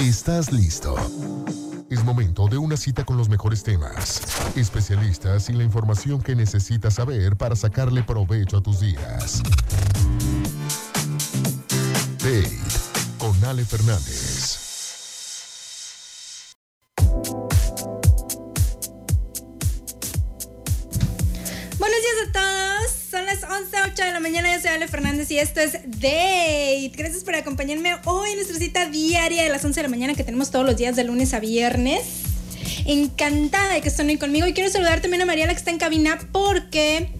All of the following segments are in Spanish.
¿Estás listo? Es momento de una cita con los mejores temas, especialistas y la información que necesitas saber para sacarle provecho a tus días. Date con Ale Fernández. Y esto es Date. Gracias por acompañarme hoy en nuestra cita diaria de las 11 de la mañana que tenemos todos los días de lunes a viernes. Encantada de que estén hoy conmigo y quiero saludar también a Mariela que está en cabina porque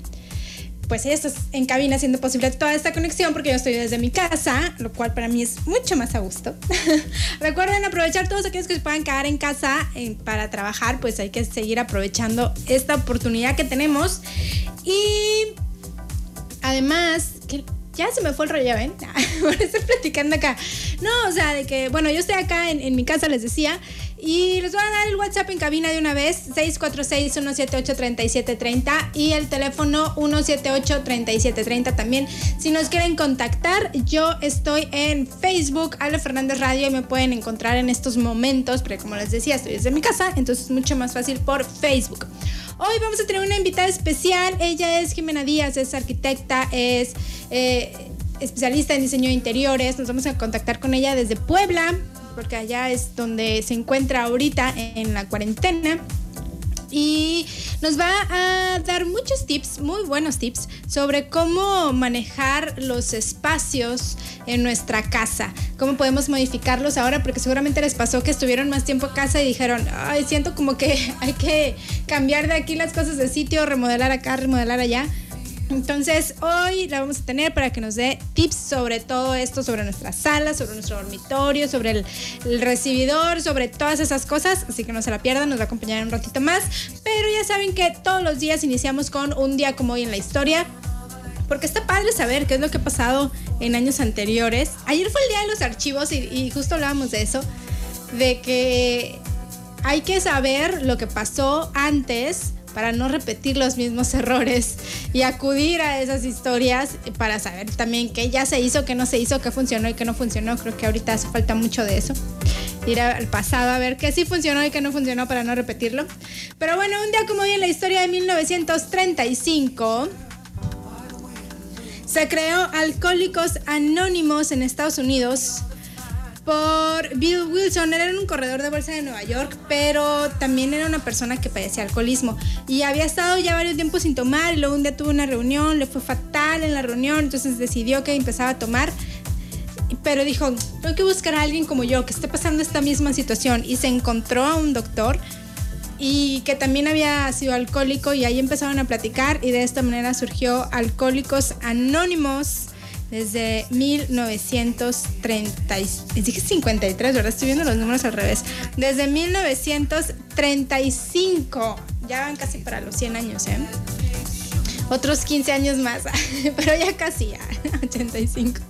pues ella está en cabina haciendo posible toda esta conexión porque yo estoy desde mi casa, lo cual para mí es mucho más a gusto. Recuerden aprovechar todos aquellos que se puedan quedar en casa eh, para trabajar, pues hay que seguir aprovechando esta oportunidad que tenemos. Y además, que ya se me fue el rollo, ¿ven? Por estoy platicando acá. No, o sea, de que, bueno, yo estoy acá en, en mi casa, les decía, y les voy a dar el WhatsApp en cabina de una vez, 646-178-3730 y el teléfono 178-3730 también. Si nos quieren contactar, yo estoy en Facebook, Ale Fernández Radio, y me pueden encontrar en estos momentos, pero como les decía, estoy desde mi casa, entonces es mucho más fácil por Facebook. Hoy vamos a tener una invitada especial, ella es Jimena Díaz, es arquitecta, es... Eh, especialista en diseño de interiores, nos vamos a contactar con ella desde Puebla, porque allá es donde se encuentra ahorita en la cuarentena. Y nos va a dar muchos tips, muy buenos tips, sobre cómo manejar los espacios en nuestra casa, cómo podemos modificarlos ahora, porque seguramente les pasó que estuvieron más tiempo en casa y dijeron, ay, siento como que hay que cambiar de aquí las cosas de sitio, remodelar acá, remodelar allá. Entonces hoy la vamos a tener para que nos dé tips sobre todo esto, sobre nuestra sala, sobre nuestro dormitorio, sobre el, recibidor, sobre todas esas cosas. Así que no se la pierdan, nos va a acompañar un ratito más. Pero ya saben que todos los días iniciamos con un día como hoy en la historia. Porque está padre saber qué es lo que ha pasado en años anteriores. Ayer fue el día de los archivos y, y justo hablábamos de eso. De que hay que saber lo que pasó antes para no repetir los mismos errores y acudir a esas historias para saber también qué ya se hizo, qué no se hizo, qué funcionó y qué no funcionó. Creo que ahorita hace falta mucho de eso. Ir al pasado a ver qué sí funcionó y qué no funcionó para no repetirlo. Pero bueno, un día como hoy en la historia de 1935 se creó Alcohólicos Anónimos en Estados Unidos por Bill Wilson. Era un corredor de bolsa de Nueva York, pero también era una persona que padecía alcoholismo. Y había estado ya varios tiempos sin tomar, y luego un día tuvo una reunión, le fue fatal en la reunión, entonces decidió que empezaba a tomar. Pero dijo, tengo que buscar a alguien como yo que esté pasando esta misma situación. Y se encontró a un doctor y que también había sido alcohólico y ahí empezaron a platicar y de esta manera surgió Alcohólicos Anónimos desde 1930, dije 53, ¿verdad? Estoy viendo los números al revés. Desde 1935, ya van casi para los 100 años, ¿eh? Otros 15 años más, pero ya casi, ya, 85.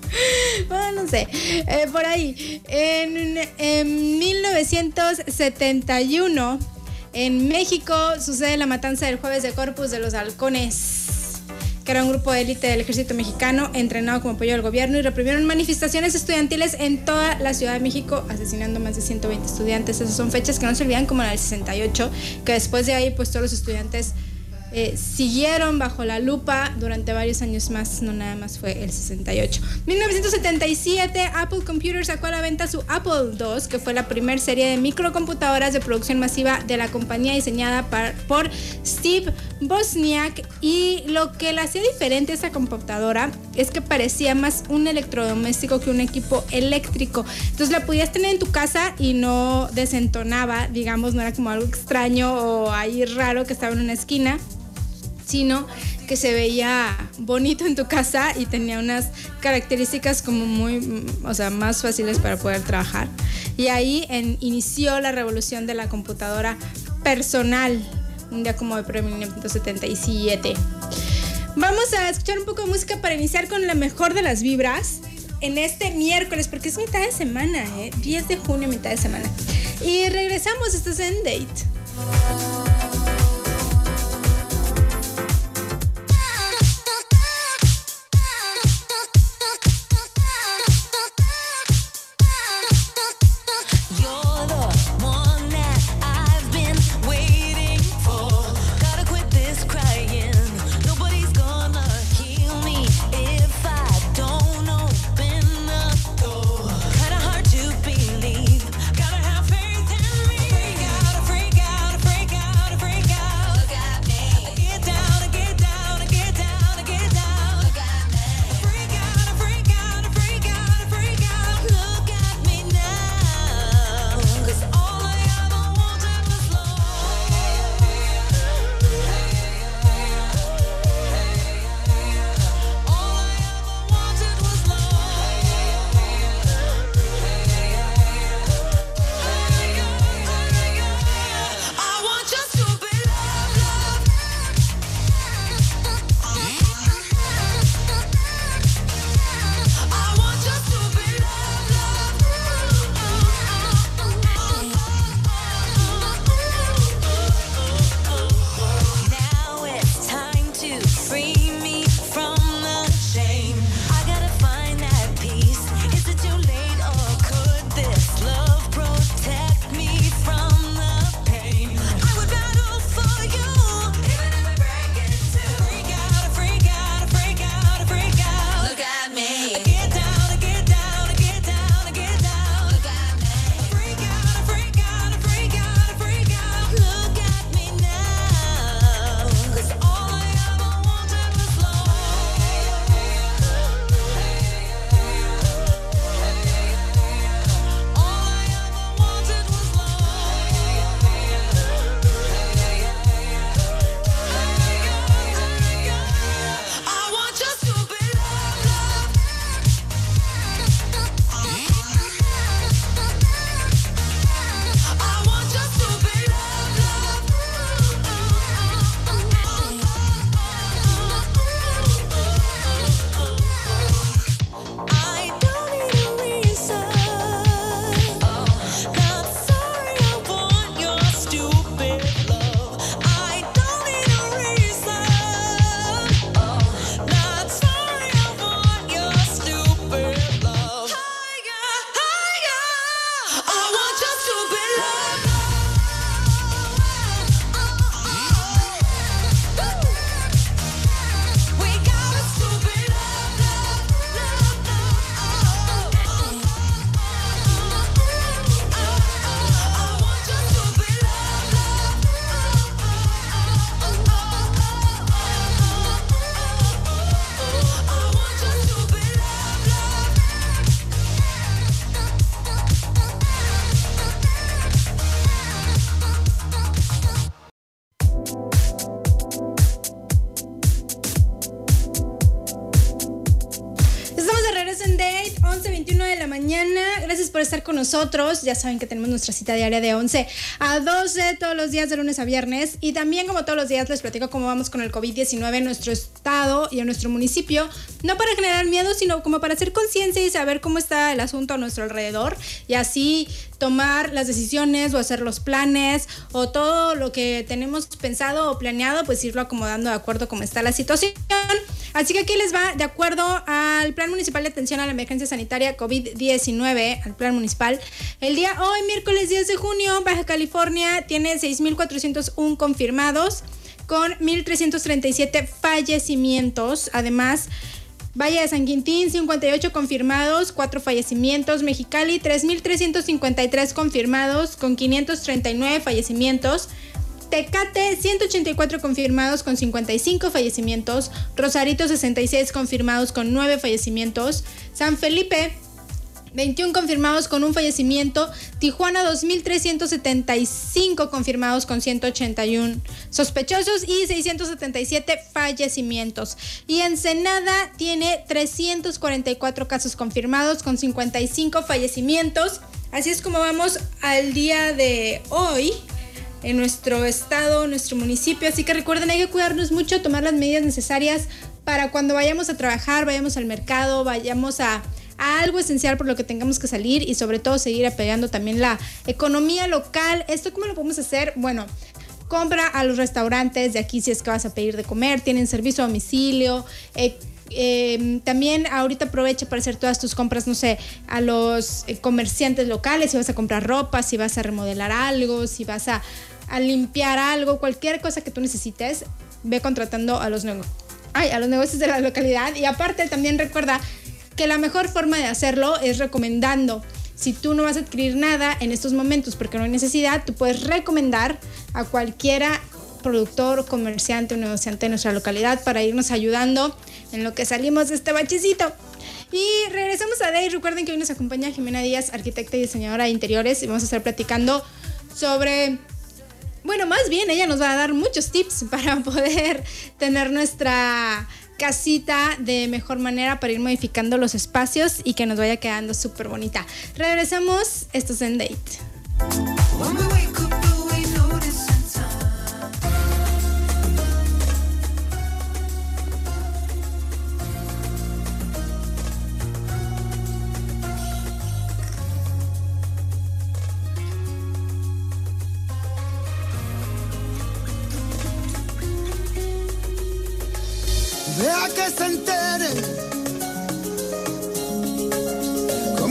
Bueno, no sé, eh, por ahí. En, en 1971, en México, sucede la matanza del jueves de Corpus de los Halcones que era un grupo de élite del ejército mexicano entrenado como apoyo al gobierno y reprimieron manifestaciones estudiantiles en toda la Ciudad de México, asesinando más de 120 estudiantes. Esas son fechas que no se olvidan como la del 68, que después de ahí pues todos los estudiantes eh, siguieron bajo la lupa durante varios años más, no nada más fue el 68. 1977, Apple Computer sacó a la venta su Apple II, que fue la primera serie de microcomputadoras de producción masiva de la compañía diseñada por Steve Bosniak. Y lo que la hacía diferente a esta computadora es que parecía más un electrodoméstico que un equipo eléctrico. Entonces la podías tener en tu casa y no desentonaba, digamos, no era como algo extraño o ahí raro que estaba en una esquina sino que se veía bonito en tu casa y tenía unas características como muy, o sea, más fáciles para poder trabajar. Y ahí en, inició la revolución de la computadora personal, un día como de 1977. Vamos a escuchar un poco de música para iniciar con la mejor de las vibras en este miércoles, porque es mitad de semana, ¿eh? 10 de junio, mitad de semana. Y regresamos, esto es en Date. Nosotros. Ya saben que tenemos nuestra cita diaria de 11 a 12 todos los días de lunes a viernes. Y también como todos los días les platico cómo vamos con el COVID-19 en nuestro y en nuestro municipio. No para generar miedo, sino como para hacer conciencia y saber cómo está el asunto a nuestro alrededor. Y así tomar las decisiones o hacer los planes o todo lo que tenemos pensado o planeado, pues irlo acomodando de acuerdo a cómo está la situación. Así que aquí les va, de acuerdo al Plan Municipal de Atención a la Emergencia Sanitaria COVID-19, al Plan Municipal, el día hoy, miércoles 10 de junio, Baja California tiene 6.401 confirmados con 1.337 fallecimientos. Además, Valle de San Quintín, 58 confirmados, 4 fallecimientos. Mexicali, 3.353 confirmados, con 539 fallecimientos. Tecate, 184 confirmados con 55 fallecimientos. Rosarito, 66 confirmados con 9 fallecimientos. San Felipe, 21 confirmados con un fallecimiento, Tijuana 2.375 confirmados con 181 sospechosos y 677 fallecimientos. Y Ensenada tiene 344 casos confirmados con 55 fallecimientos. Así es como vamos al día de hoy en nuestro estado, nuestro municipio. Así que recuerden, hay que cuidarnos mucho, tomar las medidas necesarias para cuando vayamos a trabajar, vayamos al mercado, vayamos a algo esencial por lo que tengamos que salir y sobre todo seguir apegando también la economía local. ¿Esto cómo lo podemos hacer? Bueno, compra a los restaurantes de aquí si es que vas a pedir de comer, tienen servicio a domicilio. Eh, em, también ahorita aprovecha para hacer todas tus compras, no sé, a los eh, comerciantes locales, si vas a comprar ropa, si vas a remodelar algo, si vas a, a limpiar algo, cualquier cosa que tú necesites, ve contratando a los, a los negocios de la localidad. Y aparte también recuerda que la mejor forma de hacerlo es recomendando. Si tú no vas a adquirir nada en estos momentos porque no hay necesidad, tú puedes recomendar a cualquiera productor, comerciante o negociante de nuestra localidad para irnos ayudando en lo que salimos de este bachecito. Y regresamos a Day. Recuerden que hoy nos acompaña Jimena Díaz, arquitecta y diseñadora de interiores, y vamos a estar platicando sobre. Bueno, más bien ella nos va a dar muchos tips para poder tener nuestra casita de mejor manera para ir modificando los espacios y que nos vaya quedando súper bonita. Regresamos, esto es en Date.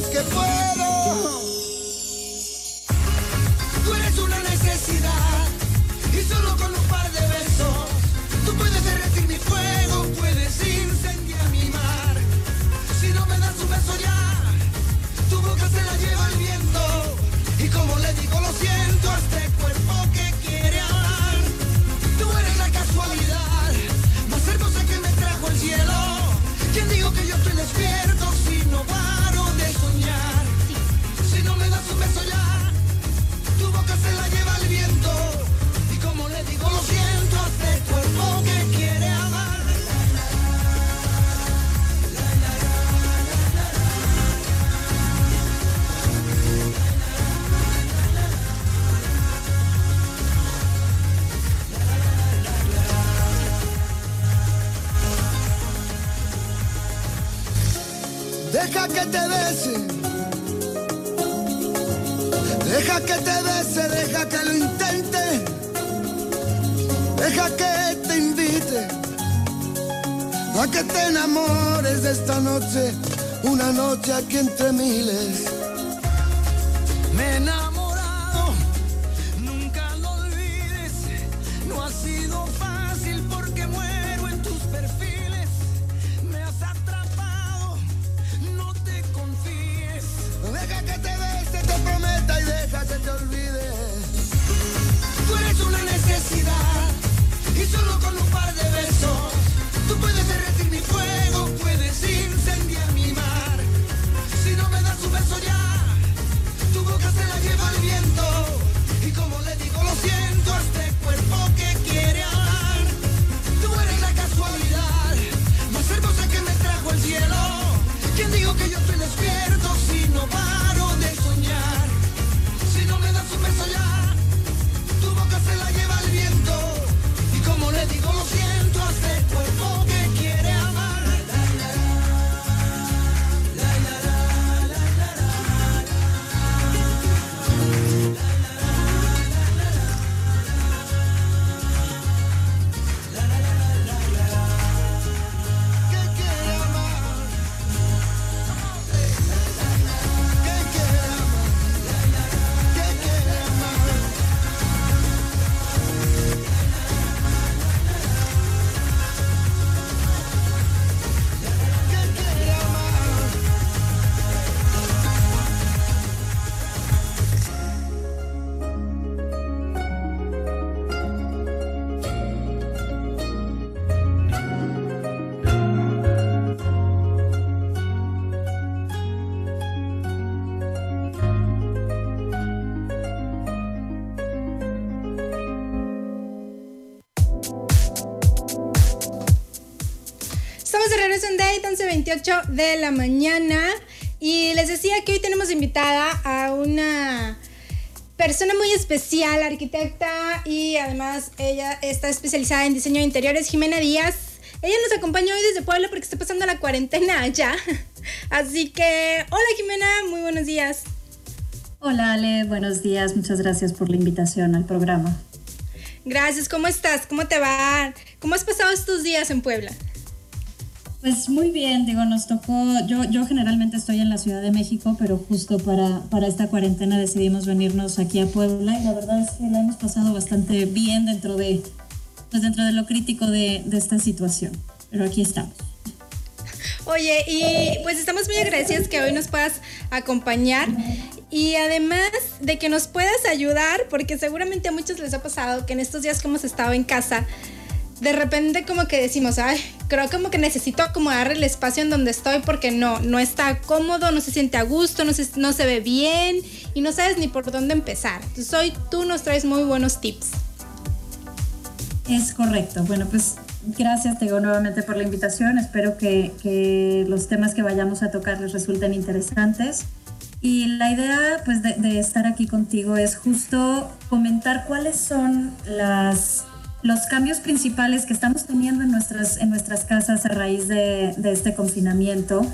que puedo. Tú eres una necesidad y solo con un par de besos tú puedes derretir mi fuego, puedes incendiar mi mar. Si no me das un beso ya, tu boca se la lleva el viento y como le digo lo siento Deja que te bese. Deja que te bese, deja que lo intente. Deja que te invite a que te enamores de esta noche, una noche aquí entre miles. Me Date 11.28 de la mañana y les decía que hoy tenemos invitada a una persona muy especial, arquitecta y además ella está especializada en diseño de interiores, Jimena Díaz. Ella nos acompaña hoy desde Puebla porque está pasando la cuarentena allá. Así que, hola Jimena, muy buenos días. Hola Ale, buenos días, muchas gracias por la invitación al programa. Gracias, ¿cómo estás? ¿Cómo te va? ¿Cómo has pasado estos días en Puebla? Pues muy bien, digo, nos tocó, yo, yo generalmente estoy en la Ciudad de México, pero justo para, para esta cuarentena decidimos venirnos aquí a Puebla y la verdad es que la hemos pasado bastante bien dentro de, pues dentro de lo crítico de, de esta situación, pero aquí estamos. Oye, y pues estamos muy agradecidos que hoy nos puedas acompañar y además de que nos puedas ayudar, porque seguramente a muchos les ha pasado que en estos días que hemos estado en casa, de repente como que decimos, ay, creo como que necesito acomodar el espacio en donde estoy porque no, no está cómodo, no se siente a gusto, no se, no se ve bien y no sabes ni por dónde empezar. Entonces hoy tú nos traes muy buenos tips. Es correcto. Bueno, pues gracias, te digo nuevamente por la invitación. Espero que, que los temas que vayamos a tocar les resulten interesantes. Y la idea pues, de estar aquí contigo es justo comentar cuáles son las, los cambios principales que estamos teniendo en nuestras, en nuestras casas a raíz de, este confinamiento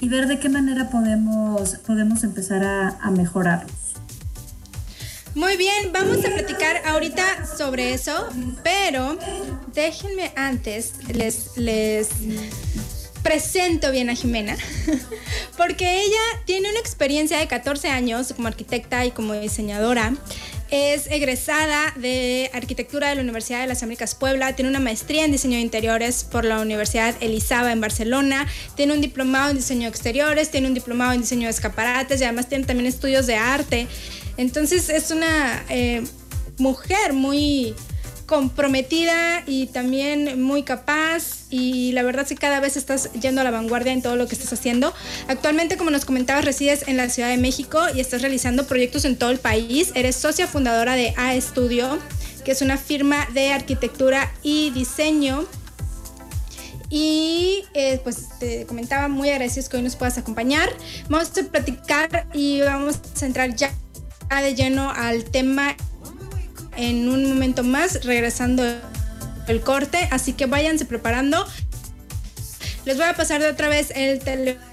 y ver de qué manera podemos, podemos empezar a, a mejorarlos. Muy bien, vamos a platicar ahorita sobre eso, pero déjenme antes, les, les presento bien a Jimena, porque ella tiene una experiencia de 14 años como arquitecta y como diseñadora. Es egresada de arquitectura de la Universidad de las Américas Puebla, tiene una maestría en diseño de interiores por la Universidad Elizaba en Barcelona, tiene un diplomado en diseño de exteriores, tiene un diplomado en diseño de escaparates y además tiene también estudios de arte. Entonces es una eh, mujer muy comprometida y también muy capaz y la verdad que cada vez estás yendo a la vanguardia en todo lo que estás haciendo. Actualmente, como nos comentabas, resides en la Ciudad de México y estás realizando proyectos en todo el país. Eres socia fundadora de A Studio, que es una firma de arquitectura y diseño. Y eh, pues te comentaba muy agradecidos que hoy nos puedas acompañar. Vamos a platicar y vamos a entrar ya de lleno al tema en un momento más, regresando el corte. Así que váyanse preparando. Les voy a pasar de otra vez el teléfono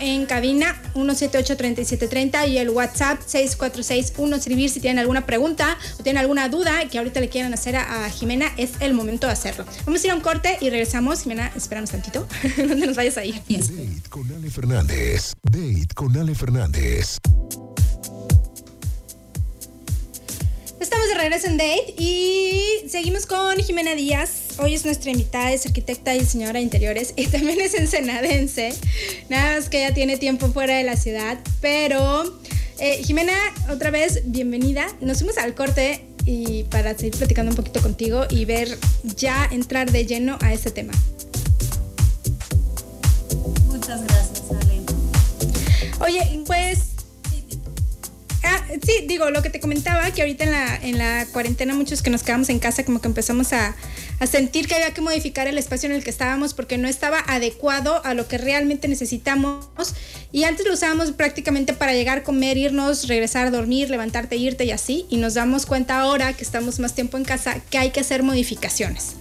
en cabina 178-3730 y el WhatsApp 646-1 escribir si tienen alguna pregunta o tienen alguna duda que ahorita le quieran hacer a, Jimena, es el momento de hacerlo. Vamos a ir a un corte y regresamos. Jimena, espérame tantito, no te nos vayas a ir. Date con Ale Fernández. Date con Ale Fernández. Estamos de regreso en Date y seguimos con Jimena Díaz. Hoy es nuestra invitada, es arquitecta y diseñadora de interiores y también es ensenadense. Nada más que ella tiene tiempo fuera de la ciudad. Pero, eh, Jimena, otra vez, bienvenida. Nos fuimos al corte y para seguir platicando un poquito contigo y ver ya entrar de lleno a este tema. Muchas gracias, Ale. Oye, pues sí, digo, lo que te comentaba, que ahorita en la, en la cuarentena muchos que nos quedamos en casa como que empezamos a, a, sentir que había que modificar el espacio en el que estábamos porque no estaba adecuado a lo que realmente necesitamos. Y antes lo usábamos prácticamente para llegar, comer, irnos, regresar, dormir, levantarte, irte y así. Y nos damos cuenta ahora que estamos más tiempo en casa que hay que hacer modificaciones.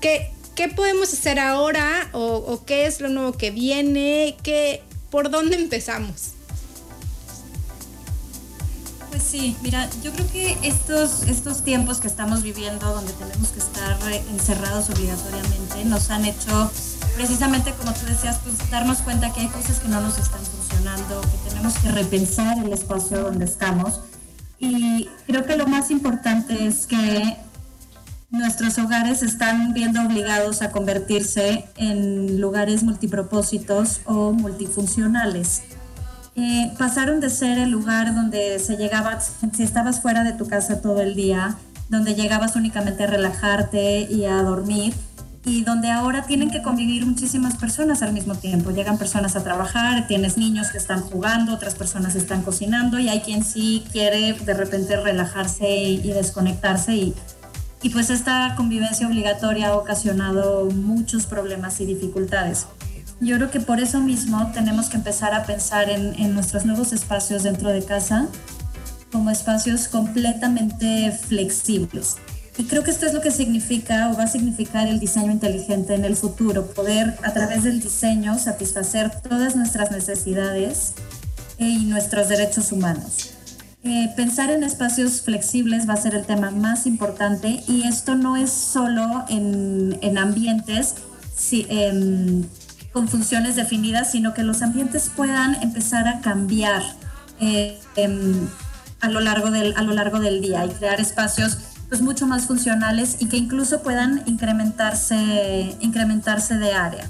¿Qué, qué podemos hacer ahora? O, ¿O, qué es lo nuevo que viene? ¿Qué, ¿Por dónde empezamos? Pues sí, mira, yo creo que estos, estos tiempos que estamos viviendo, donde tenemos que estar encerrados obligatoriamente, nos han hecho precisamente, como tú decías, pues darnos cuenta que hay cosas que no nos están funcionando, que tenemos que repensar el espacio donde estamos. Y creo que lo más importante es que nuestros hogares están viendo obligados a convertirse en lugares multipropósitos o multifuncionales. Eh, pasaron de ser el lugar donde se llegaba, si estabas fuera de tu casa todo el día, donde llegabas únicamente a relajarte y a dormir, y donde ahora tienen que convivir muchísimas personas al mismo tiempo. Llegan personas a trabajar, tienes niños que están jugando, otras personas están cocinando y hay quien sí quiere de repente relajarse y, desconectarse y, y pues esta convivencia obligatoria ha ocasionado muchos problemas y dificultades. Yo creo que por eso mismo tenemos que empezar a pensar en, nuestros nuevos espacios dentro de casa como espacios completamente flexibles. Y creo que esto es lo que significa o va a significar el diseño inteligente en el futuro, poder a través del diseño satisfacer todas nuestras necesidades y nuestros derechos humanos. Eh, pensar en espacios flexibles va a ser el tema más importante y esto no es solo en, en ambientes si, con funciones definidas, sino que los ambientes puedan empezar a cambiar eh, em, a, lo largo del, a lo largo del día y crear espacios pues, mucho más funcionales y que incluso puedan incrementarse, incrementarse de área.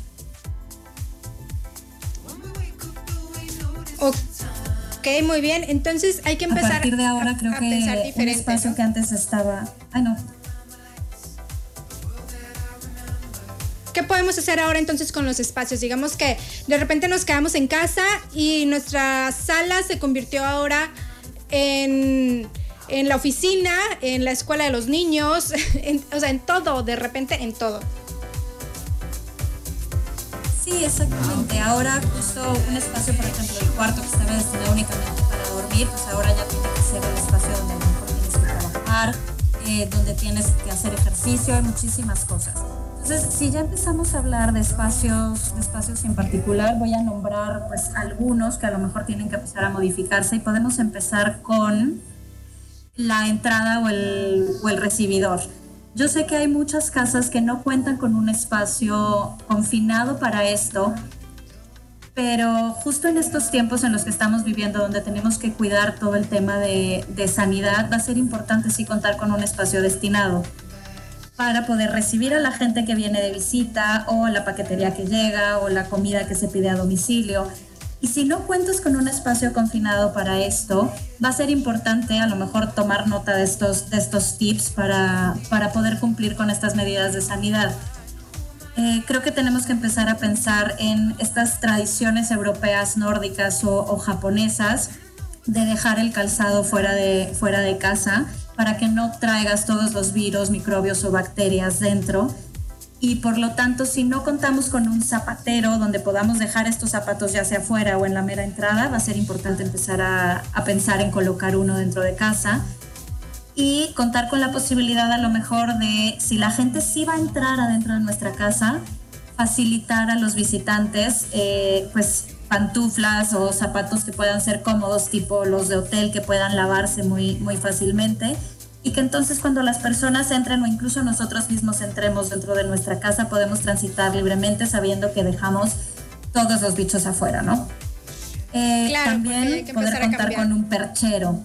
Ok, muy bien. Entonces hay que empezar a partir de ahora creo que un espacio que antes estaba, ay no, ¿Qué podemos hacer ahora entonces con los espacios? Digamos que de repente nos quedamos en casa y nuestra sala se convirtió ahora en, la oficina, en la escuela de los niños, o sea, en todo, de repente en todo. Sí, exactamente. Ahora justo un espacio, por ejemplo, el cuarto que estaba destinado únicamente para dormir, pues ahora ya tiene que ser el espacio donde mejor tienes que trabajar, eh, donde tienes que hacer ejercicio, hay muchísimas cosas. Entonces, si ya empezamos a hablar de espacios, de espacios en particular, voy a nombrar pues algunos que a lo mejor tienen que empezar a modificarse y podemos empezar con la entrada o el, recibidor. Yo sé que hay muchas casas que no cuentan con un espacio confinado para esto, pero justo en estos tiempos en los que estamos viviendo, donde tenemos que cuidar todo el tema de, de sanidad, va a ser importante sí contar con un espacio destinado para poder recibir a la gente que viene de visita o la paquetería que llega o la comida que se pide a domicilio. Y si no cuentas con un espacio confinado para esto, va a ser importante a lo mejor tomar nota de estos, de estos tips para, para poder cumplir con estas medidas de sanidad. Eh, creo que tenemos que empezar a pensar en estas tradiciones europeas, nórdicas o, o japonesas de dejar el calzado fuera de, fuera de casa para que no traigas todos los virus, microbios o bacterias dentro. Y por lo tanto, si no contamos con un zapatero donde podamos dejar estos zapatos ya sea afuera o en la mera entrada, va a ser importante empezar a, pensar en colocar uno dentro de casa y contar con la posibilidad a lo mejor de, si la gente sí va a entrar adentro de nuestra casa, facilitar a los visitantes, eh, pues pantuflas o zapatos que puedan ser cómodos, tipo los de hotel, que puedan lavarse muy, muy fácilmente. Y que entonces cuando las personas entren o incluso nosotros mismos entremos dentro de nuestra casa, podemos transitar libremente sabiendo que dejamos todos los bichos afuera, ¿no? Eh, también poder contar con un perchero.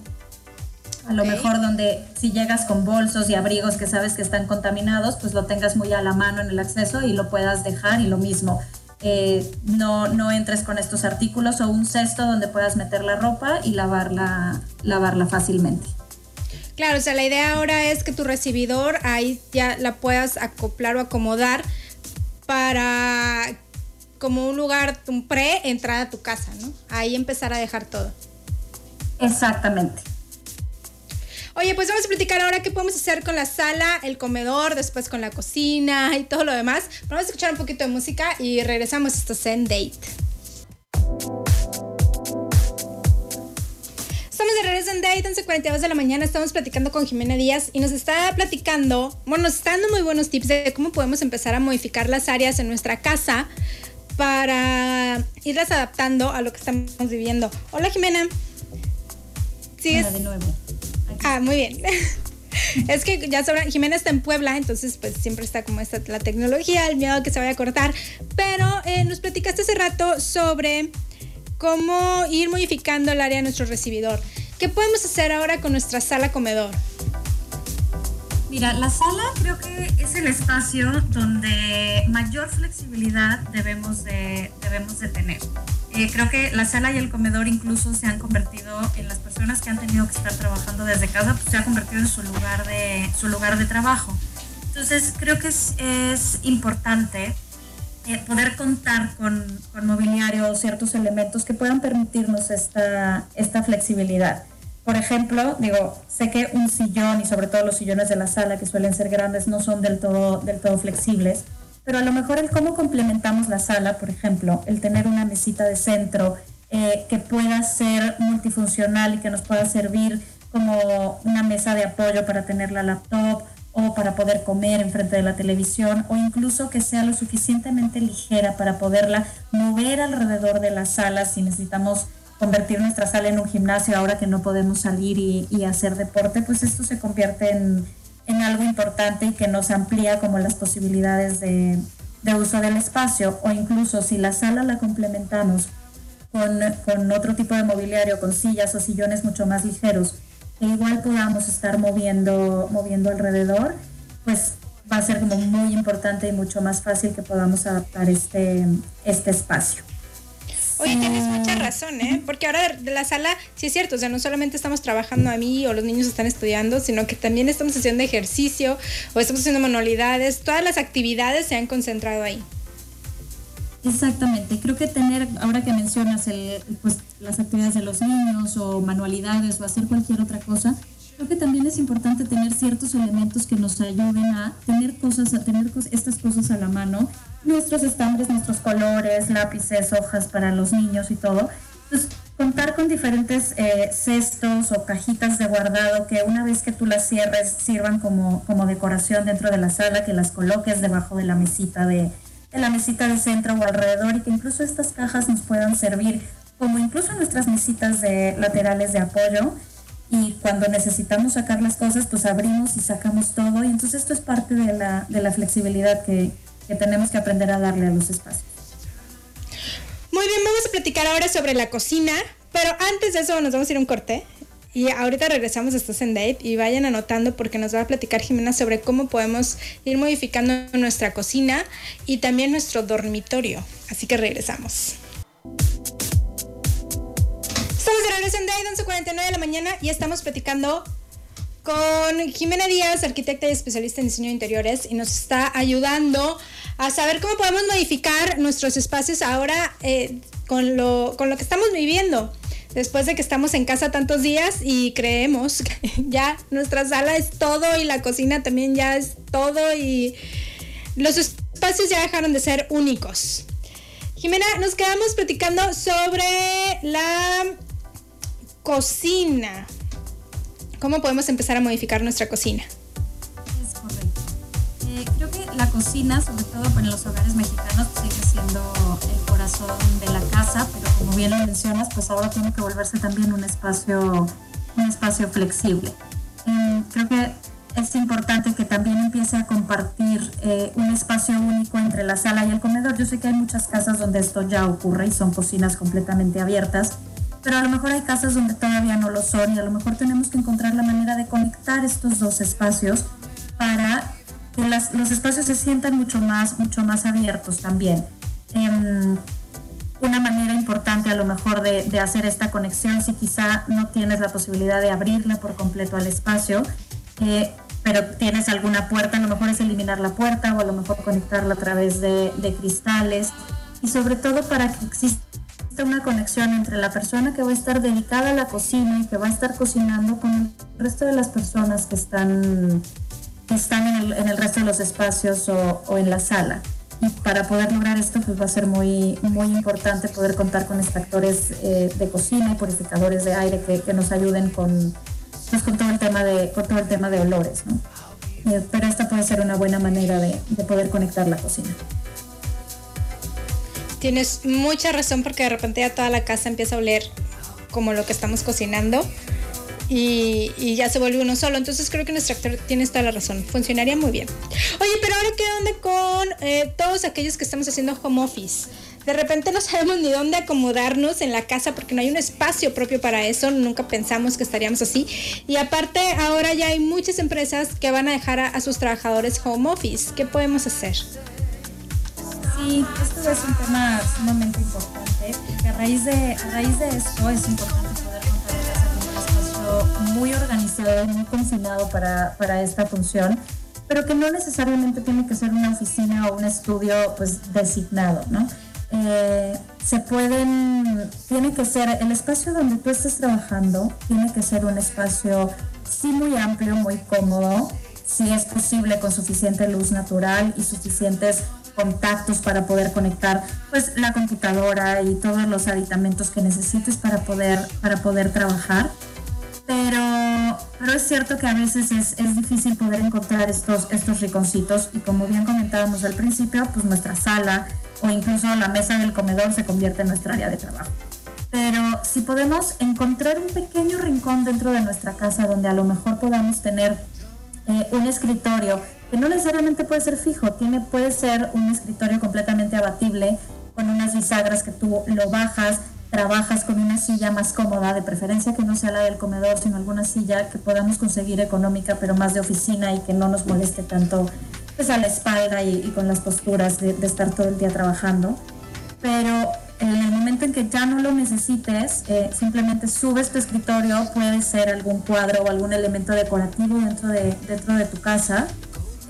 A lo mejor donde si llegas con bolsos y abrigos que sabes que están contaminados, pues lo tengas muy a la mano en el acceso y lo puedas dejar y lo mismo eh, no, no entres con estos artículos o un cesto donde puedas meter la ropa y lavarla, lavarla fácilmente. Claro, o sea, la idea ahora es que tu recibidor ahí ya la puedas acoplar o acomodar para como un lugar, un pre entrada a tu casa, ¿no? Ahí empezar a dejar todo. Exactamente. Oye, pues vamos a platicar ahora qué podemos hacer con la sala, el comedor, después con la cocina y todo lo demás. Vamos a escuchar un poquito de música y regresamos a esto Zen Date. Estamos de regreso en Date, 11.42 de la mañana. Estamos platicando con Jimena Díaz y nos está platicando, bueno, nos está dando muy buenos tips de cómo podemos empezar a modificar las áreas en nuestra casa para irlas adaptando a lo que estamos viviendo. Hola, Jimena. ¿Sigues? Hola de nuevo. Ah, muy bien. Es que ya sabrán, Jimena está en Puebla, entonces pues siempre está como esta la tecnología, el miedo que se vaya a cortar. Pero eh, nos platicaste hace rato sobre cómo ir modificando el área de nuestro recibidor. ¿Qué podemos hacer ahora con nuestra sala comedor? Mira, la sala creo que es el espacio donde mayor flexibilidad debemos de, debemos de tener. Eh, creo que la sala y el comedor incluso se han convertido en las personas que han tenido que estar trabajando desde casa, pues se ha convertido en su lugar de, su lugar de trabajo. Entonces creo que es, importante eh, poder contar con, con, mobiliario o ciertos elementos que puedan permitirnos esta, esta flexibilidad. Por ejemplo, digo, sé que un sillón y sobre todo los sillones de la sala que suelen ser grandes no son del todo, del todo flexibles, pero a lo mejor el cómo complementamos la sala, por ejemplo, el tener una mesita de centro eh, que pueda ser multifuncional y que nos pueda servir como una mesa de apoyo para tener la laptop o para poder comer enfrente de la televisión o incluso que sea lo suficientemente ligera para poderla mover alrededor de la sala si necesitamos convertir nuestra sala en un gimnasio ahora que no podemos salir y, hacer deporte, pues esto se convierte en, algo importante y que nos amplía como las posibilidades de, uso del espacio o incluso si la sala la complementamos con, con, otro tipo de mobiliario, con sillas o sillones mucho más ligeros, que igual podamos estar moviendo, moviendo alrededor, pues va a ser como muy importante y mucho más fácil que podamos adaptar este, este espacio. Oye, tienes mucha razón, ¿eh? Porque ahora de la sala, sí es cierto, o sea, no solamente estamos trabajando a mí o los niños están estudiando, sino que también estamos haciendo ejercicio o estamos haciendo manualidades, todas las actividades se han concentrado ahí. Exactamente, creo que tener, ahora que mencionas el, pues, las actividades de los niños o manualidades o hacer cualquier otra cosa, creo que también es importante tener ciertos elementos que nos ayuden a tener cosas, a tener estas cosas a la mano nuestros estambres, nuestros colores, lápices, hojas para los niños y todo. Entonces, contar con diferentes eh, cestos o cajitas de guardado que una vez que tú las cierres sirvan como, como decoración dentro de la sala, que las coloques debajo de la mesita de, de la mesita de centro o alrededor y que incluso estas cajas nos puedan servir como incluso nuestras mesitas de laterales de apoyo y cuando necesitamos sacar las cosas pues abrimos y sacamos todo y entonces esto es parte de la, de la flexibilidad que, que tenemos que aprender a darle a los espacios. Muy bien, vamos a platicar ahora sobre la cocina, pero antes de eso nos vamos a ir a un corte. Y ahorita regresamos a Estás en Date y vayan anotando porque nos va a platicar Jimena sobre cómo podemos ir modificando nuestra cocina y también nuestro dormitorio. Así que regresamos. Estamos de regreso en Date, 11.49 de la mañana y estamos platicando con Jimena Díaz, arquitecta y especialista en diseño de interiores, y nos está ayudando a saber cómo podemos modificar nuestros espacios ahora eh, con, lo, con lo que estamos viviendo. Después de que estamos en casa tantos días y creemos que ya nuestra sala es todo y la cocina también ya es todo y los espacios ya dejaron de ser únicos. Jimena, nos quedamos platicando sobre la cocina. ¿Cómo podemos empezar a modificar nuestra cocina? Es correcto. Eh, creo que la cocina, sobre todo en los hogares mexicanos, sigue siendo el corazón de la casa, pero como bien lo mencionas, pues ahora tiene que volverse también un espacio, un espacio flexible. Creo que es importante que también empiece a compartir eh, un espacio único entre la sala y el comedor. Yo sé que hay muchas casas donde esto ya ocurre y son cocinas completamente abiertas, pero a lo mejor hay casas donde todavía no lo son y a lo mejor tenemos que encontrar la manera de conectar estos dos espacios para que los espacios se sientan mucho más, mucho más abiertos también. Em, una manera importante a lo mejor de, hacer esta conexión, si quizá no tienes la posibilidad de abrirla por completo al espacio, eh, pero tienes alguna puerta, a lo mejor es eliminar la puerta o a lo mejor conectarla a través de cristales y sobre todo para que exista una conexión entre la persona que va a estar dedicada a la cocina y que va a estar cocinando con el resto de las personas que están, que están en, el, en el resto de los espacios o, en la sala. Y para poder lograr esto, pues va a ser muy, muy importante poder contar con extractores eh, de cocina y purificadores de aire que, que nos ayuden con, pues, con todo el tema de, con todo el tema de olores. ¿no? Pero esta puede ser una buena manera de poder conectar la cocina. Tienes mucha razón porque de repente ya toda la casa empieza a oler como lo que estamos cocinando y, y, ya se vuelve uno solo. Entonces creo que nuestro actor tiene toda la razón. Funcionaría muy bien. Oye, pero ahora qué onda con eh, todos aquellos que estamos haciendo home office. De repente no sabemos ni dónde acomodarnos en la casa porque no hay un espacio propio para eso. Nunca pensamos que estaríamos así. Y aparte, ahora ya hay muchas empresas que van a dejar a, a sus trabajadores home office. ¿Qué podemos hacer? Sí, esto es un tema sumamente importante, porque a raíz de, a raíz de esto es importante poder contar con un espacio muy organizado, muy confinado para, para esta función, pero que no necesariamente tiene que ser una oficina o un estudio pues designado, ¿no? Eh, se pueden, tiene que ser, el espacio donde tú estés trabajando, tiene que ser un espacio sí muy amplio, muy cómodo, si es posible con suficiente luz natural y suficientes contactos para poder conectar pues la computadora y todos los aditamentos que necesites para poder, para poder trabajar. Pero, pero es cierto que a veces es, es, difícil poder encontrar estos, estos rinconcitos y como bien comentábamos al principio, pues nuestra sala o incluso la mesa del comedor se convierte en nuestra área de trabajo. Pero si podemos encontrar un pequeño rincón dentro de nuestra casa donde a lo mejor podamos tener eh, un escritorio que no necesariamente puede ser fijo, tiene, puede ser un escritorio completamente abatible con unas bisagras que tú lo bajas, trabajas con una silla más cómoda, de preferencia que no sea la del comedor, sino alguna silla que podamos conseguir económica, pero más de oficina y que no nos moleste tanto pues, a la espalda y, con las posturas de, estar todo el día trabajando. Pero en el momento en que ya no lo necesites, eh, simplemente subes tu escritorio, puede ser algún cuadro o algún elemento decorativo dentro de, dentro de tu casa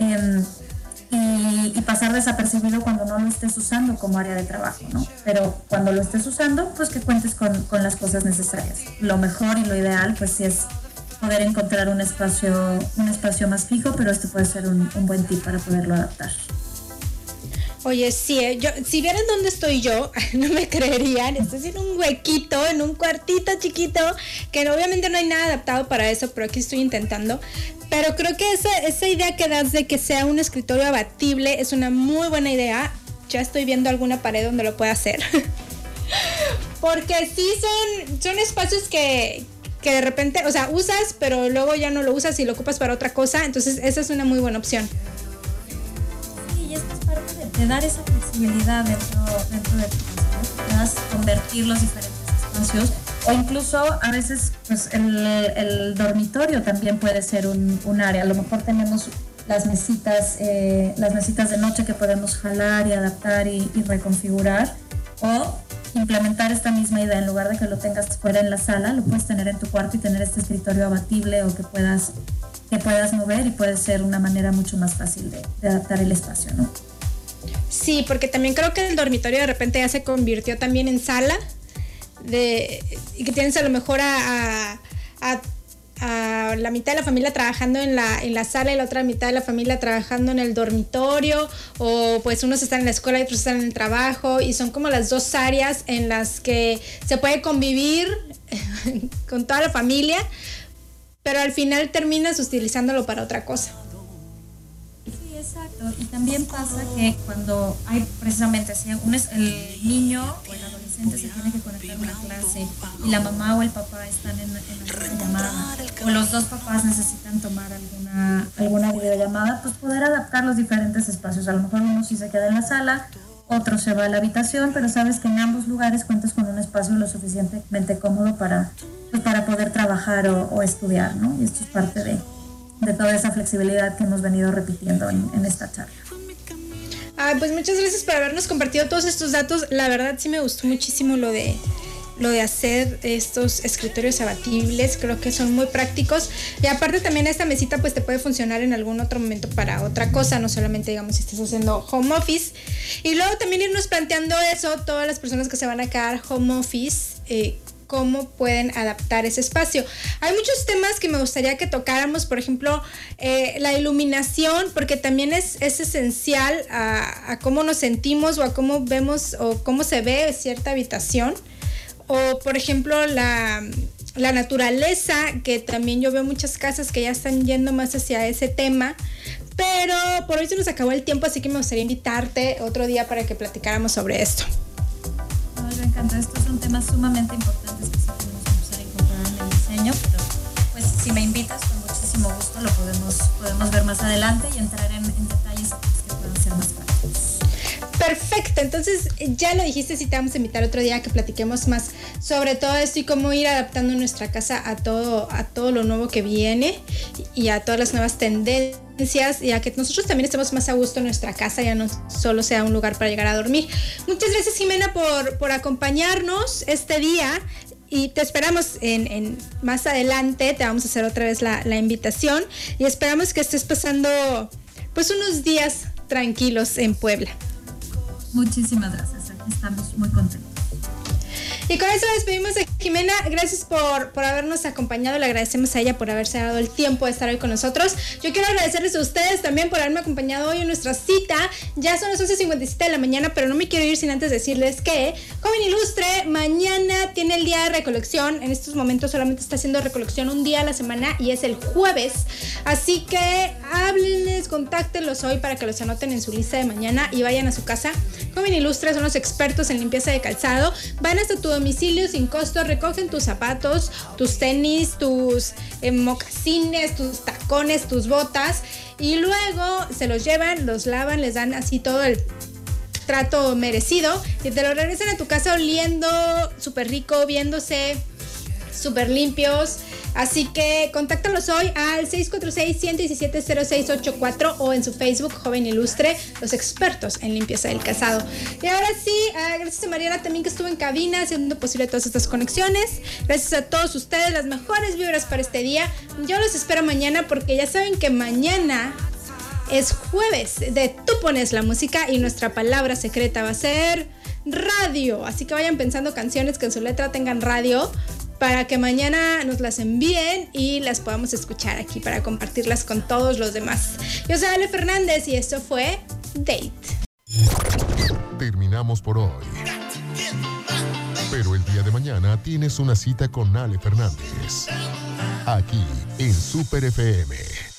eh, y, pasar desapercibido cuando no lo estés usando como área de trabajo, ¿no? Pero cuando lo estés usando, pues que cuentes con, con las cosas necesarias. Lo mejor y lo ideal, pues sí es poder encontrar un espacio, un espacio más fijo, pero este puede ser un, un buen tip para poderlo adaptar. Oye, sí, eh, yo, si vieran dónde estoy yo, no me creerían. Estoy en un huequito, en un cuartito chiquito, que obviamente no hay nada adaptado para eso, pero aquí estoy intentando. Pero creo que esa, esa idea que das de que sea un escritorio abatible es una muy buena idea. Ya estoy viendo alguna pared donde lo pueda hacer. Porque sí son, son espacios que, que de repente, o sea, usas, pero luego ya no lo usas y lo ocupas para otra cosa. Entonces, esa es una muy buena opción y esto es de, dar esa flexibilidad dentro, dentro de tu ¿no? puedas convertir los diferentes espacios o incluso a veces pues el, dormitorio también puede ser un, área, a lo mejor tenemos las mesitas, eh, las mesitas de noche que podemos jalar y adaptar y, y reconfigurar o implementar esta misma idea en lugar de que lo tengas fuera en la sala, lo puedes tener en tu cuarto y tener este escritorio abatible o que puedas que puedas mover y puede ser una manera mucho más fácil de, de, adaptar el espacio, ¿no? Sí, porque también creo que el dormitorio de repente ya se convirtió también en sala de, y que tienes a lo mejor a, la mitad de la familia trabajando en la, en la sala y la otra mitad de la familia trabajando en el dormitorio o pues unos están en la escuela y otros están en el trabajo y son como las dos áreas en las que se puede convivir con toda la familia pero al final terminas utilizándolo para otra cosa. Es, Exacto, y también pasa que cuando hay precisamente si un el niño o el adolescente se tiene que conectar a una clase y la mamá o el papá están en, en alguna llamada o los dos papás necesitan tomar alguna, alguna videollamada, pues poder adaptar los diferentes espacios. A lo mejor uno sí se queda en la sala, otro se va a la habitación, pero sabes que en ambos lugares cuentas con un espacio lo suficientemente cómodo para, pues, para poder trabajar o, o estudiar, ¿no? Y esto es parte de, de toda esa flexibilidad que hemos venido repitiendo en, en esta charla. Ay, pues muchas gracias por habernos compartido todos estos datos. La verdad sí me gustó muchísimo lo de lo de hacer estos escritorios abatibles, creo que son muy prácticos y aparte también esta mesita pues te puede funcionar en algún otro momento para otra cosa, no solamente digamos si estás haciendo home office y luego también irnos planteando eso, todas las personas que se van a quedar home office, eh, cómo pueden adaptar ese espacio. Hay muchos temas que me gustaría que tocáramos, por ejemplo, eh, la iluminación, porque también es, es esencial a, a, cómo nos sentimos o a cómo vemos o cómo se ve cierta habitación. O, por ejemplo, la, la naturaleza, que también yo veo muchas casas que ya están yendo más hacia ese tema. Pero por hoy se nos acabó el tiempo, así que me gustaría invitarte otro día para que platicáramos sobre esto. Me encanta. Estos son temas sumamente importantes que sí tenemos que empezar a incorporar en el diseño, pero pues si me invitas, con muchísimo gusto lo podemos, podemos ver más adelante y entrar en, detalles que puedan ser más prácticos. Perfecto, entonces ya lo dijiste, si te vamos a invitar otro día a que platiquemos más sobre todo esto y cómo ir adaptando nuestra casa a todo, a todo lo nuevo que viene y a todas las nuevas tendencias y a que nosotros también estemos más a gusto en nuestra casa, ya no solo sea un lugar para llegar a dormir. Muchas gracias Jimena por, por acompañarnos este día y te esperamos en, en, más adelante, te vamos a hacer otra vez la, la invitación y esperamos que estés pasando pues unos días tranquilos en Puebla. Muchísimas gracias, aquí estamos muy contentos. Y con eso despedimos a Jimena. Gracias por, por habernos acompañado. Le agradecemos a ella por haberse dado el tiempo de estar hoy con nosotros. Yo quiero agradecerles a ustedes también por haberme acompañado hoy en nuestra cita. Ya son las 11.57 de la mañana, pero no me quiero ir sin antes decirles que Joven Ilustre mañana tiene el día de recolección. En estos momentos solamente está haciendo recolección un día a la semana y es el jueves. Así que háblenles, contáctenlos hoy para que los anoten en su lista de mañana y vayan a su casa. Joven Ilustre son los expertos en limpieza de calzado. Van hasta tu domicilio sin costo, recogen tus zapatos, tus tenis, tus eh, mocasines, tus tacones, tus botas y luego se los llevan, los lavan, les dan así todo el trato merecido y te lo regresan a tu casa oliendo súper rico, viéndose súper limpios. Así que contáctalos hoy al 646-117-0684 o en su Facebook Joven Ilustre, los expertos en limpieza del casado. Y ahora sí, uh, gracias a Mariana también que estuvo en cabina haciendo posible todas estas conexiones. Gracias a todos ustedes, las mejores vibras para este día. Yo los espero mañana porque ya saben que mañana es jueves de Tú pones la música y nuestra palabra secreta va a ser radio. Así que vayan pensando canciones que en su letra tengan radio para que mañana nos las envíen y las podamos escuchar aquí para compartirlas con todos los demás. Yo soy Ale Fernández y esto fue Date. Terminamos por hoy. Pero el día de mañana tienes una cita con Ale Fernández. Aquí en Super FM